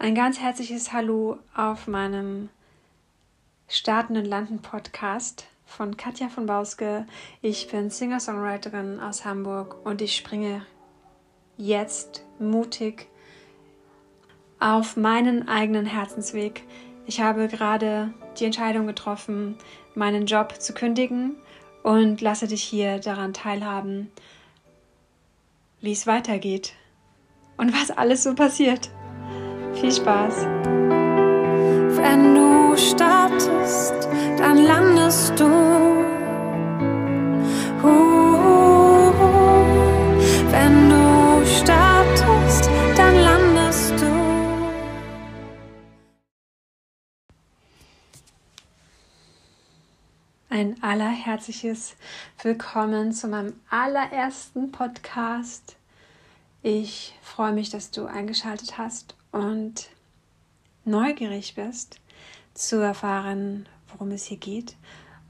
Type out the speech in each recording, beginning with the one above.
Ein ganz herzliches Hallo auf meinem Starten und Landen Podcast von Katja von Bauske. Ich bin Singer-Songwriterin aus Hamburg und ich springe jetzt mutig auf meinen eigenen Herzensweg. Ich habe gerade die Entscheidung getroffen, meinen Job zu kündigen und lasse dich hier daran teilhaben, wie es weitergeht und was alles so passiert. Viel Spaß! Wenn du startest, dann landest du. Uh, wenn du startest, dann landest du. Ein allerherzliches Willkommen zu meinem allerersten Podcast. Ich freue mich, dass du eingeschaltet hast und neugierig bist zu erfahren, worum es hier geht.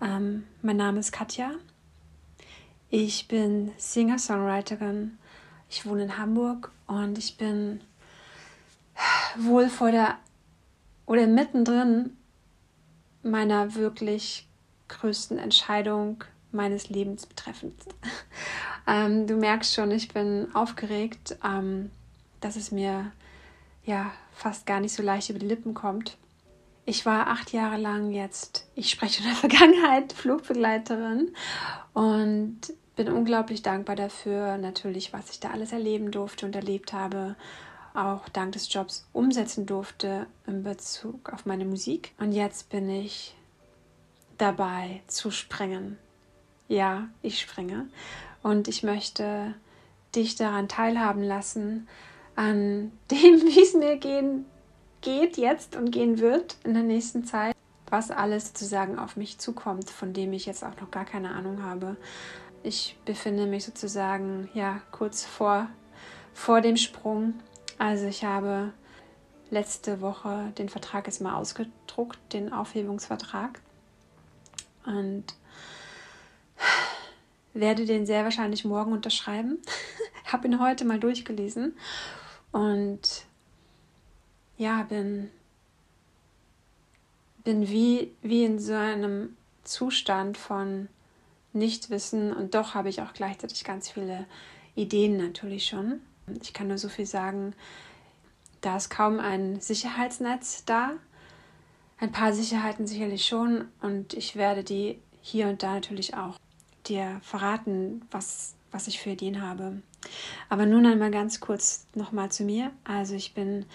Ähm, mein Name ist Katja. Ich bin Singer-Songwriterin. Ich wohne in Hamburg und ich bin wohl vor der oder mittendrin meiner wirklich größten Entscheidung meines Lebens betreffend. ähm, du merkst schon, ich bin aufgeregt, ähm, dass es mir ja fast gar nicht so leicht über die Lippen kommt. Ich war acht Jahre lang jetzt, ich spreche in der Vergangenheit, Flugbegleiterin und bin unglaublich dankbar dafür, natürlich, was ich da alles erleben durfte und erlebt habe, auch dank des Jobs umsetzen durfte in Bezug auf meine Musik. Und jetzt bin ich dabei zu springen. Ja, ich springe und ich möchte dich daran teilhaben lassen, an dem, wie es mir gehen, geht jetzt und gehen wird in der nächsten Zeit, was alles sozusagen auf mich zukommt, von dem ich jetzt auch noch gar keine Ahnung habe. Ich befinde mich sozusagen ja kurz vor, vor dem Sprung. Also ich habe letzte Woche den Vertrag jetzt mal ausgedruckt, den Aufhebungsvertrag. Und werde den sehr wahrscheinlich morgen unterschreiben. habe ihn heute mal durchgelesen und ja, bin, bin wie, wie in so einem Zustand von Nichtwissen und doch habe ich auch gleichzeitig ganz viele Ideen natürlich schon. Ich kann nur so viel sagen, da ist kaum ein Sicherheitsnetz da. Ein paar Sicherheiten sicherlich schon und ich werde die hier und da natürlich auch dir verraten, was, was ich für Ideen habe. Aber nun einmal ganz kurz nochmal zu mir. Also ich bin,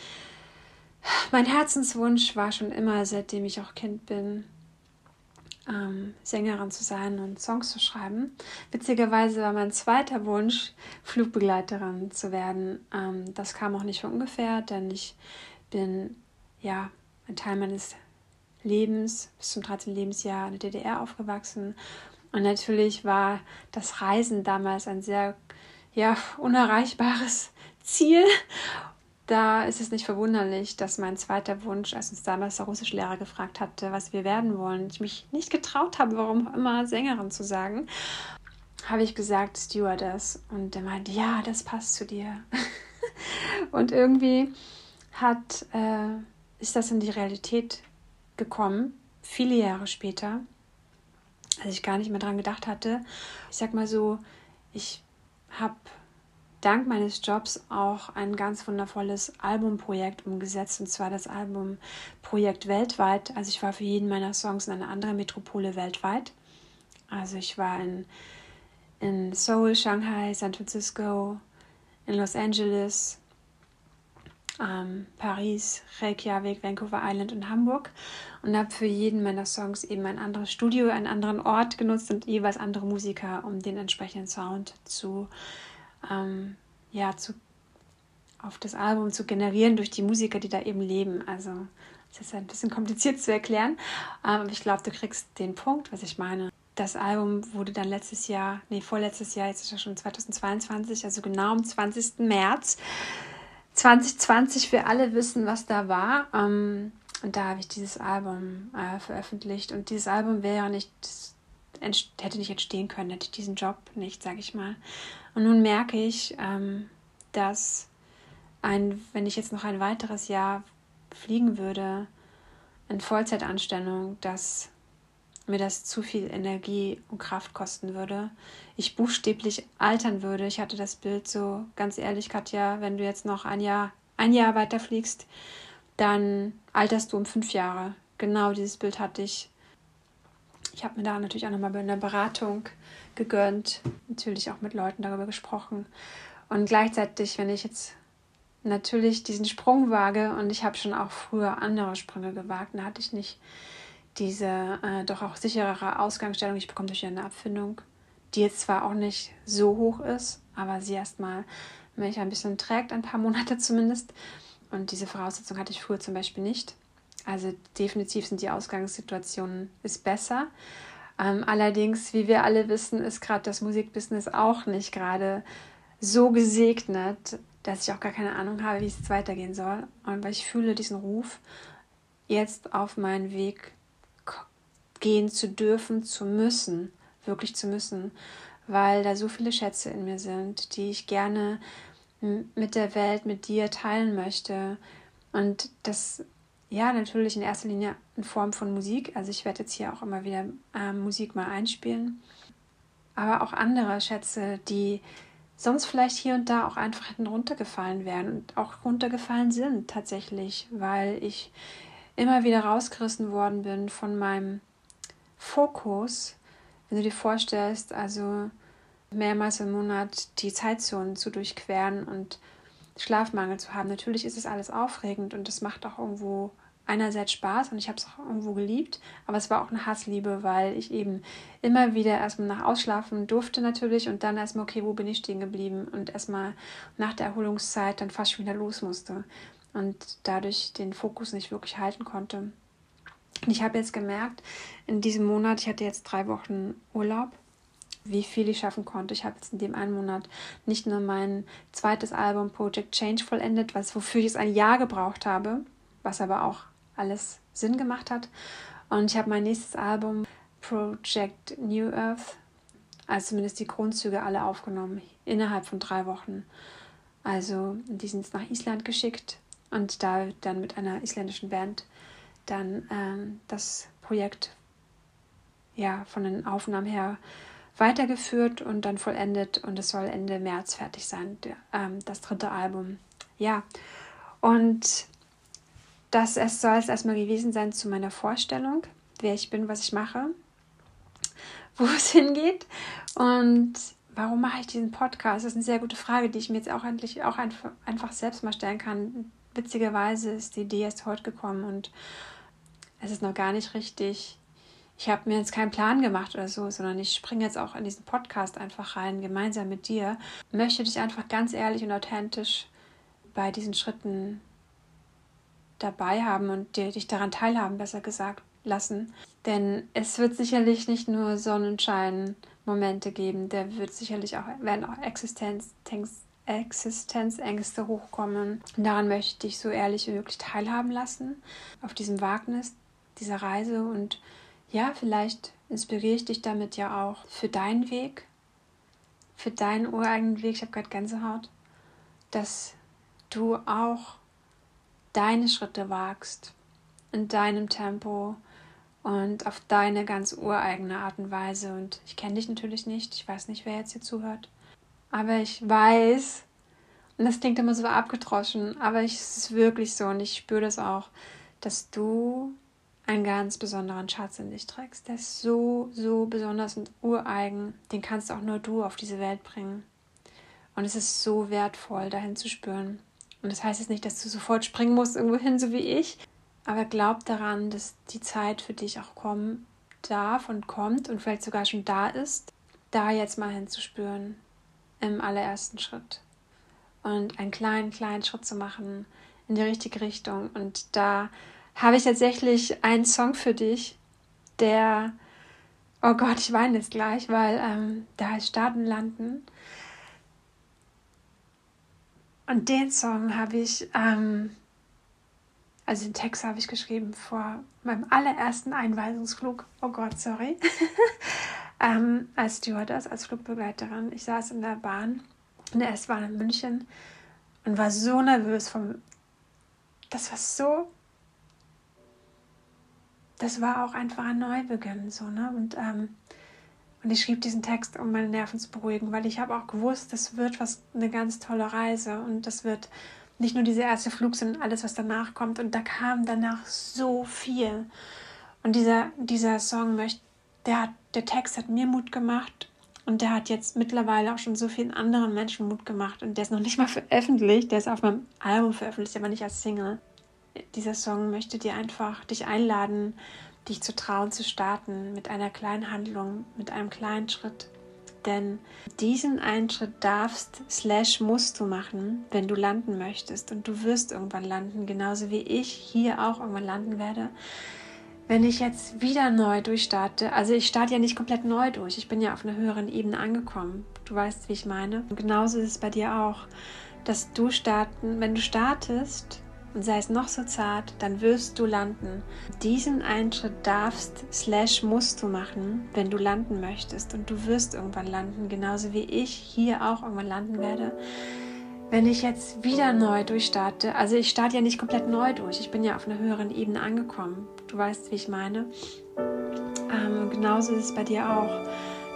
mein Herzenswunsch war schon immer, seitdem ich auch Kind bin, ähm, Sängerin zu sein und Songs zu schreiben. Witzigerweise war mein zweiter Wunsch, Flugbegleiterin zu werden. Ähm, das kam auch nicht von ungefähr, denn ich bin ja ein Teil meines Lebens bis zum 13. Lebensjahr in der DDR aufgewachsen. Und natürlich war das Reisen damals ein sehr ja, unerreichbares Ziel. Da ist es nicht verwunderlich, dass mein zweiter Wunsch, als uns damals der Russischlehrer gefragt hatte, was wir werden wollen, ich mich nicht getraut habe, warum auch immer Sängerin zu sagen, habe ich gesagt Stewardess. Und er meinte, ja, das passt zu dir. und irgendwie hat, äh, ist das in die Realität gekommen, viele Jahre später, als ich gar nicht mehr dran gedacht hatte. Ich sag mal so, ich habe dank meines Jobs auch ein ganz wundervolles Albumprojekt umgesetzt, und zwar das Albumprojekt weltweit. Also ich war für jeden meiner Songs in einer anderen Metropole weltweit. Also ich war in, in Seoul, Shanghai, San Francisco, in Los Angeles, ähm, Paris, Reykjavik, Vancouver Island und Hamburg und habe für jeden meiner Songs eben ein anderes Studio, einen anderen Ort genutzt und jeweils andere Musiker, um den entsprechenden Sound zu, ähm, ja, zu, auf das Album zu generieren durch die Musiker, die da eben leben. Also das ist ein bisschen kompliziert zu erklären, ähm, aber ich glaube, du kriegst den Punkt, was ich meine. Das Album wurde dann letztes Jahr, nee, vorletztes Jahr, jetzt ist ja schon 2022, also genau am 20. März 2020 wir alle wissen, was da war. Ähm, und da habe ich dieses Album äh, veröffentlicht. Und dieses Album wäre ja nicht, hätte nicht entstehen können, hätte ich diesen Job nicht, sage ich mal. Und nun merke ich, ähm, dass ein, wenn ich jetzt noch ein weiteres Jahr fliegen würde in Vollzeitanstellung, dass mir das zu viel Energie und Kraft kosten würde. Ich buchstäblich altern würde. Ich hatte das Bild so, ganz ehrlich, Katja, wenn du jetzt noch ein Jahr, ein Jahr weiter fliegst, dann alterst du um fünf Jahre. Genau dieses Bild hatte ich. Ich habe mir da natürlich auch nochmal bei einer Beratung gegönnt, natürlich auch mit Leuten darüber gesprochen. Und gleichzeitig, wenn ich jetzt natürlich diesen Sprung wage und ich habe schon auch früher andere Sprünge gewagt, da hatte ich nicht diese äh, doch auch sicherere Ausgangsstellung. Ich bekomme durch eine Abfindung, die jetzt zwar auch nicht so hoch ist, aber sie erstmal mich ein bisschen trägt, ein paar Monate zumindest. Und diese Voraussetzung hatte ich früher zum Beispiel nicht. Also definitiv sind die Ausgangssituationen ist besser. Ähm, allerdings, wie wir alle wissen, ist gerade das Musikbusiness auch nicht gerade so gesegnet, dass ich auch gar keine Ahnung habe, wie es weitergehen soll. Und weil ich fühle diesen Ruf, jetzt auf meinen Weg gehen zu dürfen, zu müssen, wirklich zu müssen, weil da so viele Schätze in mir sind, die ich gerne mit der Welt, mit dir teilen möchte. Und das ja, natürlich in erster Linie in Form von Musik. Also ich werde jetzt hier auch immer wieder äh, Musik mal einspielen. Aber auch andere Schätze, die sonst vielleicht hier und da auch einfach hätten runtergefallen wären und auch runtergefallen sind tatsächlich, weil ich immer wieder rausgerissen worden bin von meinem Fokus. Wenn du dir vorstellst, also mehrmals im Monat die Zeitzonen zu durchqueren und Schlafmangel zu haben. Natürlich ist es alles aufregend und es macht auch irgendwo einerseits Spaß und ich habe es auch irgendwo geliebt, aber es war auch eine Hassliebe, weil ich eben immer wieder erstmal nach Ausschlafen durfte natürlich und dann erstmal, okay, wo bin ich stehen geblieben und erstmal nach der Erholungszeit dann fast schon wieder los musste und dadurch den Fokus nicht wirklich halten konnte. Und ich habe jetzt gemerkt, in diesem Monat, ich hatte jetzt drei Wochen Urlaub, wie viel ich schaffen konnte. Ich habe jetzt in dem einen Monat nicht nur mein zweites Album Project Change vollendet, was wofür ich es ein Jahr gebraucht habe, was aber auch alles Sinn gemacht hat. Und ich habe mein nächstes Album Project New Earth, also zumindest die Grundzüge alle aufgenommen, innerhalb von drei Wochen. Also die sind jetzt nach Island geschickt und da dann mit einer isländischen Band dann ähm, das Projekt ja von den Aufnahmen her weitergeführt und dann vollendet und es soll Ende März fertig sein, der, ähm, das dritte Album. Ja, und das es soll es erstmal gewesen sein zu meiner Vorstellung, wer ich bin, was ich mache, wo es hingeht und warum mache ich diesen Podcast? Das ist eine sehr gute Frage, die ich mir jetzt auch endlich auch einfach, einfach selbst mal stellen kann. Witzigerweise ist die Idee erst heute gekommen und es ist noch gar nicht richtig. Ich habe mir jetzt keinen Plan gemacht oder so, sondern ich springe jetzt auch in diesen Podcast einfach rein, gemeinsam mit dir. Möchte dich einfach ganz ehrlich und authentisch bei diesen Schritten dabei haben und dir, dich daran teilhaben, besser gesagt, lassen. Denn es wird sicherlich nicht nur Sonnenschein-Momente geben, da wird sicherlich auch, werden auch Existenz, Existenzängste hochkommen. Und daran möchte ich dich so ehrlich wie möglich teilhaben lassen, auf diesem Wagnis dieser Reise. Und ja, vielleicht inspiriere ich dich damit ja auch für deinen Weg, für deinen ureigenen Weg. Ich habe gerade Gänsehaut, dass du auch deine Schritte wagst, in deinem Tempo und auf deine ganz ureigene Art und Weise. Und ich kenne dich natürlich nicht, ich weiß nicht, wer jetzt hier zuhört, aber ich weiß, und das klingt immer so abgedroschen, aber ich, es ist wirklich so und ich spüre das auch, dass du einen ganz besonderen Schatz in dich trägst. Der ist so, so besonders und ureigen. Den kannst auch nur du auf diese Welt bringen. Und es ist so wertvoll, dahin zu spüren. Und das heißt jetzt nicht, dass du sofort springen musst irgendwo hin, so wie ich. Aber glaub daran, dass die Zeit für dich auch kommen darf und kommt und vielleicht sogar schon da ist, da jetzt mal hinzuspüren im allerersten Schritt. Und einen kleinen, kleinen Schritt zu machen in die richtige Richtung. Und da habe ich tatsächlich einen Song für dich, der, oh Gott, ich weine jetzt gleich, weil ähm, da heißt Starten landen. Und den Song habe ich, ähm, also den Text habe ich geschrieben vor meinem allerersten Einweisungsflug. Oh Gott, sorry. ähm, als Stewardess, als Flugbegleiterin. Ich saß in der Bahn, in der S-Bahn in München und war so nervös vom. Das war so das war auch einfach ein Neubeginn. So, ne? und, ähm, und ich schrieb diesen Text, um meine Nerven zu beruhigen, weil ich habe auch gewusst, das wird was eine ganz tolle Reise und das wird nicht nur dieser erste Flug, sondern alles, was danach kommt. Und da kam danach so viel. Und dieser, dieser Song möchte, der hat, der Text hat mir Mut gemacht und der hat jetzt mittlerweile auch schon so vielen anderen Menschen Mut gemacht. Und der ist noch nicht mal veröffentlicht, der ist auf meinem Album veröffentlicht, aber nicht als Single. Dieser Song möchte dir einfach dich einladen, dich zu trauen, zu starten mit einer kleinen Handlung, mit einem kleinen Schritt. Denn diesen einen Schritt darfst, slash musst du machen, wenn du landen möchtest. Und du wirst irgendwann landen, genauso wie ich hier auch irgendwann landen werde. Wenn ich jetzt wieder neu durchstarte, also ich starte ja nicht komplett neu durch, ich bin ja auf einer höheren Ebene angekommen. Du weißt, wie ich meine. Und genauso ist es bei dir auch, dass du starten, wenn du startest, und sei es noch so zart, dann wirst du landen. Diesen einen Schritt darfst, slash musst du machen, wenn du landen möchtest. Und du wirst irgendwann landen, genauso wie ich hier auch irgendwann landen werde. Wenn ich jetzt wieder neu durchstarte, also ich starte ja nicht komplett neu durch, ich bin ja auf einer höheren Ebene angekommen. Du weißt, wie ich meine. Ähm, genauso ist es bei dir auch,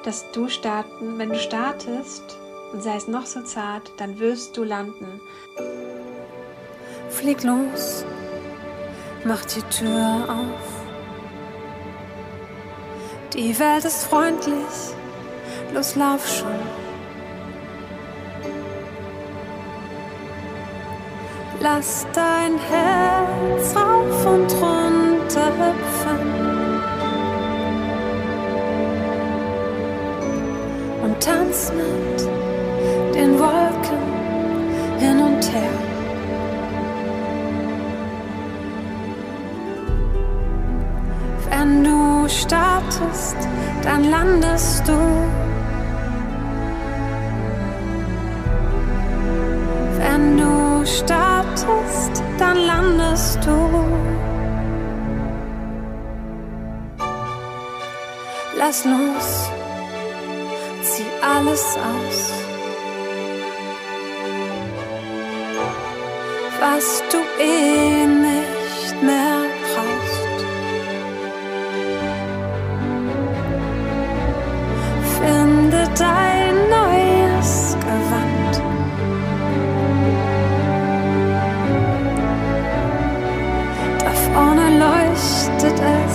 dass du starten, wenn du startest, und sei es noch so zart, dann wirst du landen. Flieg los, mach die Tür auf. Die Welt ist freundlich, los lauf schon. Lass dein Herz rauf und runter hüpfen. Und tanz mit den Wolken hin und her. Wenn du startest, dann landest du. Wenn du startest, dann landest du. Lass los, zieh alles aus. Was du eh nicht mehr brauchst. Finde dein neues Gewand. Da vorne leuchtet es.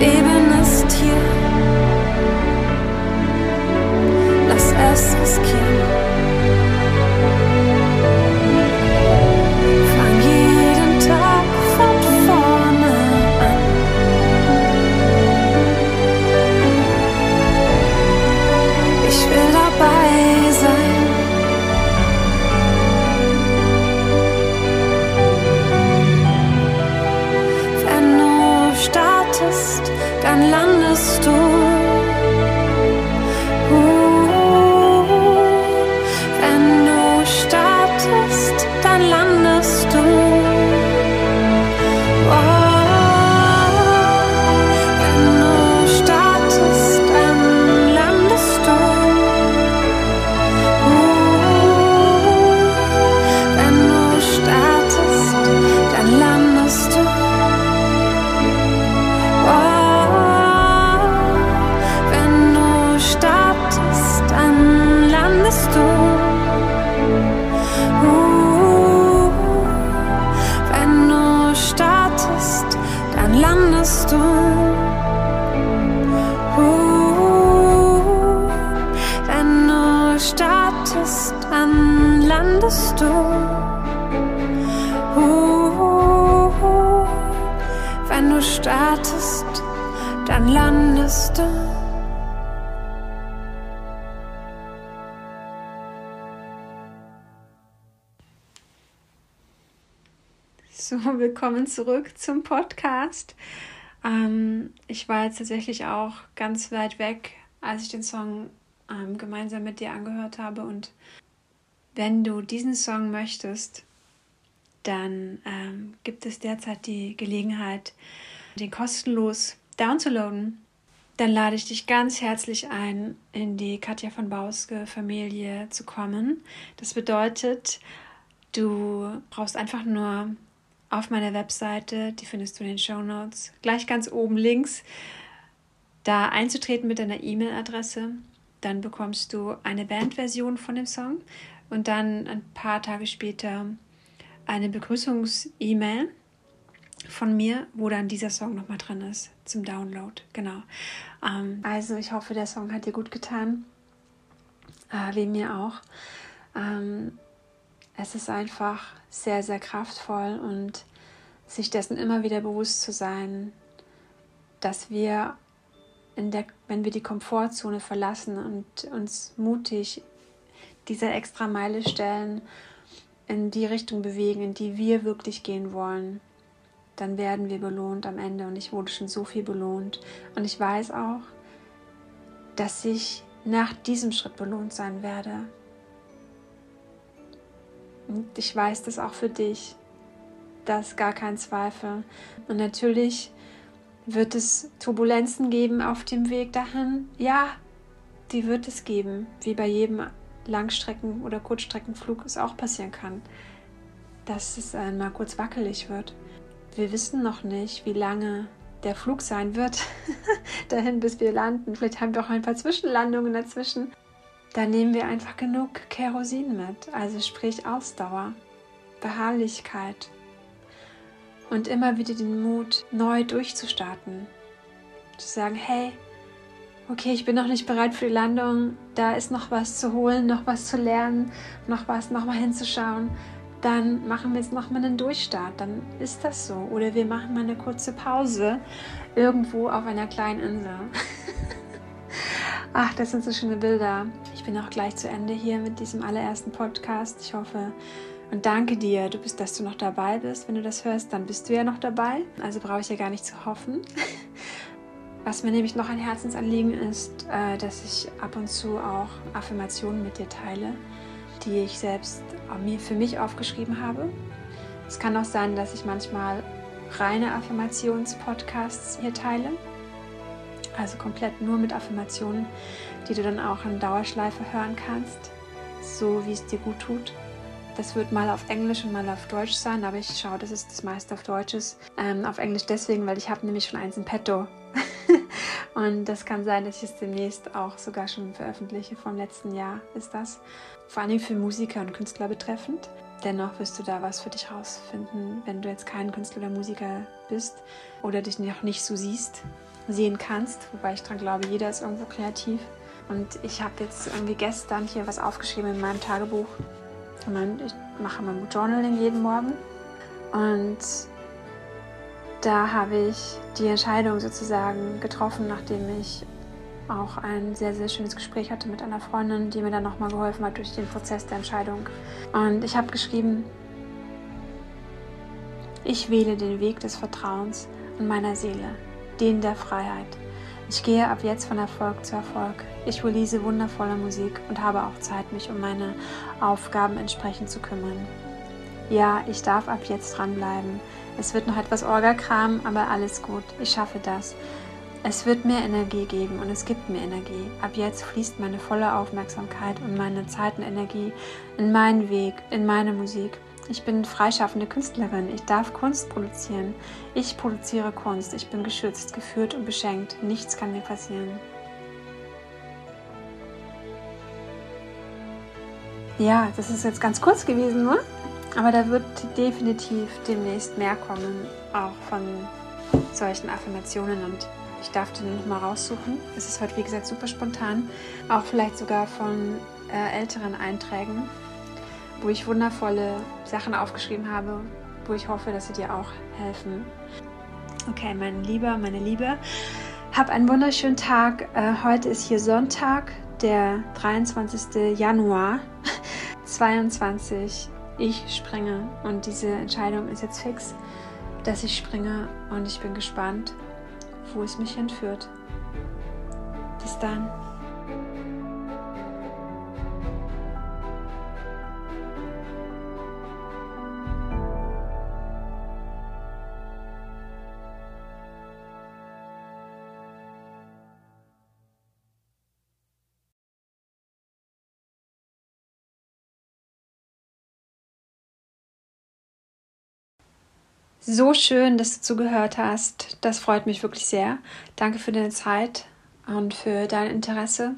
Das landest du. Uh, wenn du startest, dann landest du. So, willkommen zurück zum Podcast. Ähm, ich war jetzt tatsächlich auch ganz weit weg, als ich den Song ähm, gemeinsam mit dir angehört habe. Und wenn du diesen Song möchtest, dann ähm, gibt es derzeit die Gelegenheit, den kostenlos downzuladen. Dann lade ich dich ganz herzlich ein, in die Katja von Bauske Familie zu kommen. Das bedeutet, du brauchst einfach nur auf meiner Webseite, die findest du in den Show Notes, gleich ganz oben links, da einzutreten mit deiner E-Mail-Adresse. Dann bekommst du eine Bandversion von dem Song und dann ein paar Tage später eine Begrüßungs-E-Mail von mir, wo dann dieser Song nochmal drin ist zum Download. Genau. Ähm, also ich hoffe, der Song hat dir gut getan, äh, wie mir auch. Ähm, es ist einfach sehr, sehr kraftvoll und sich dessen immer wieder bewusst zu sein, dass wir, in der, wenn wir die Komfortzone verlassen und uns mutig dieser extra Meile stellen, in die Richtung bewegen, in die wir wirklich gehen wollen, dann werden wir belohnt am Ende. Und ich wurde schon so viel belohnt. Und ich weiß auch, dass ich nach diesem Schritt belohnt sein werde. Und ich weiß das auch für dich. Das ist gar kein Zweifel. Und natürlich wird es Turbulenzen geben auf dem Weg dahin. Ja, die wird es geben, wie bei jedem Langstrecken- oder Kurzstreckenflug es auch passieren kann, dass es einmal kurz wackelig wird. Wir wissen noch nicht, wie lange der Flug sein wird, dahin bis wir landen. Vielleicht haben wir auch ein paar Zwischenlandungen dazwischen dann nehmen wir einfach genug Kerosin mit, also sprich Ausdauer, Beharrlichkeit und immer wieder den Mut, neu durchzustarten. Zu sagen, hey, okay, ich bin noch nicht bereit für die Landung, da ist noch was zu holen, noch was zu lernen, noch was nochmal hinzuschauen. Dann machen wir jetzt nochmal einen Durchstart, dann ist das so. Oder wir machen mal eine kurze Pause irgendwo auf einer kleinen Insel. Ach, das sind so schöne Bilder. Ich bin auch gleich zu Ende hier mit diesem allerersten Podcast. Ich hoffe und danke dir, du bist, dass du noch dabei bist. Wenn du das hörst, dann bist du ja noch dabei. Also brauche ich ja gar nicht zu hoffen. Was mir nämlich noch ein Herzensanliegen ist, äh, dass ich ab und zu auch Affirmationen mit dir teile, die ich selbst mir für mich aufgeschrieben habe. Es kann auch sein, dass ich manchmal reine Affirmations-Podcasts hier teile. Also komplett nur mit Affirmationen, die du dann auch in Dauerschleife hören kannst, so wie es dir gut tut. Das wird mal auf Englisch und mal auf Deutsch sein, aber ich schaue, dass es das meiste auf Deutsch ist. Ähm, auf Englisch deswegen, weil ich habe nämlich schon eins in petto. Und das kann sein, dass ich es demnächst auch sogar schon veröffentliche. Vom letzten Jahr ist das. Vor allem für Musiker und Künstler betreffend. Dennoch wirst du da was für dich rausfinden, wenn du jetzt kein Künstler oder Musiker bist oder dich noch nicht so siehst sehen kannst. Wobei ich dran glaube, jeder ist irgendwo kreativ. Und ich habe jetzt irgendwie gestern hier was aufgeschrieben in meinem Tagebuch. Ich mache mein Journaling jeden Morgen. Und da habe ich die Entscheidung sozusagen getroffen, nachdem ich auch ein sehr, sehr schönes Gespräch hatte mit einer Freundin, die mir dann nochmal geholfen hat durch den Prozess der Entscheidung. Und ich habe geschrieben, ich wähle den Weg des Vertrauens in meiner Seele den der Freiheit. Ich gehe ab jetzt von Erfolg zu Erfolg. Ich release wundervolle Musik und habe auch Zeit, mich um meine Aufgaben entsprechend zu kümmern. Ja, ich darf ab jetzt dranbleiben. Es wird noch etwas Orgakram, aber alles gut. Ich schaffe das. Es wird mir Energie geben und es gibt mir Energie. Ab jetzt fließt meine volle Aufmerksamkeit und meine Zeit und Energie in meinen Weg, in meine Musik. Ich bin freischaffende Künstlerin. Ich darf Kunst produzieren. Ich produziere Kunst. Ich bin geschützt, geführt und beschenkt. Nichts kann mir passieren. Ja, das ist jetzt ganz kurz gewesen, nur. Aber da wird definitiv demnächst mehr kommen, auch von solchen Affirmationen. Und ich darf den nochmal raussuchen. Es ist heute, wie gesagt, super spontan. Auch vielleicht sogar von äh, älteren Einträgen wo ich wundervolle Sachen aufgeschrieben habe, wo ich hoffe, dass sie dir auch helfen. Okay, mein Lieber, meine Liebe, hab einen wunderschönen Tag. Äh, heute ist hier Sonntag, der 23. Januar 22. Ich springe und diese Entscheidung ist jetzt fix, dass ich springe und ich bin gespannt, wo es mich hinführt. Bis dann. So schön, dass du zugehört hast. Das freut mich wirklich sehr. Danke für deine Zeit und für dein Interesse.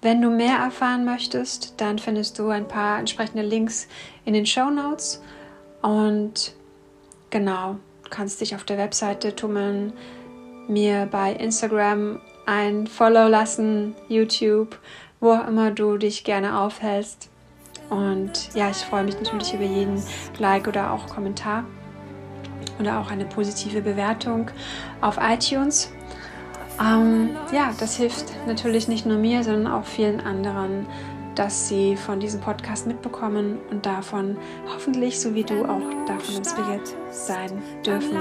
Wenn du mehr erfahren möchtest, dann findest du ein paar entsprechende Links in den Show Notes. Und genau, kannst dich auf der Webseite tummeln, mir bei Instagram ein Follow lassen, YouTube, wo auch immer du dich gerne aufhältst. Und ja, ich freue mich natürlich über jeden Like oder auch Kommentar oder auch eine positive Bewertung auf iTunes. Ähm, ja, das hilft natürlich nicht nur mir, sondern auch vielen anderen, dass sie von diesem Podcast mitbekommen und davon hoffentlich, so wie du, auch davon inspiriert sein dürfen.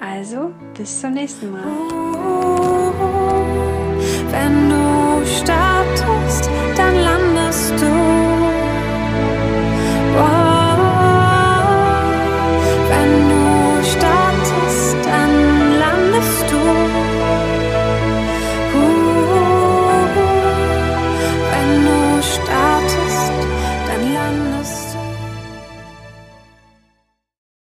Also, bis zum nächsten Mal. Wenn du startest,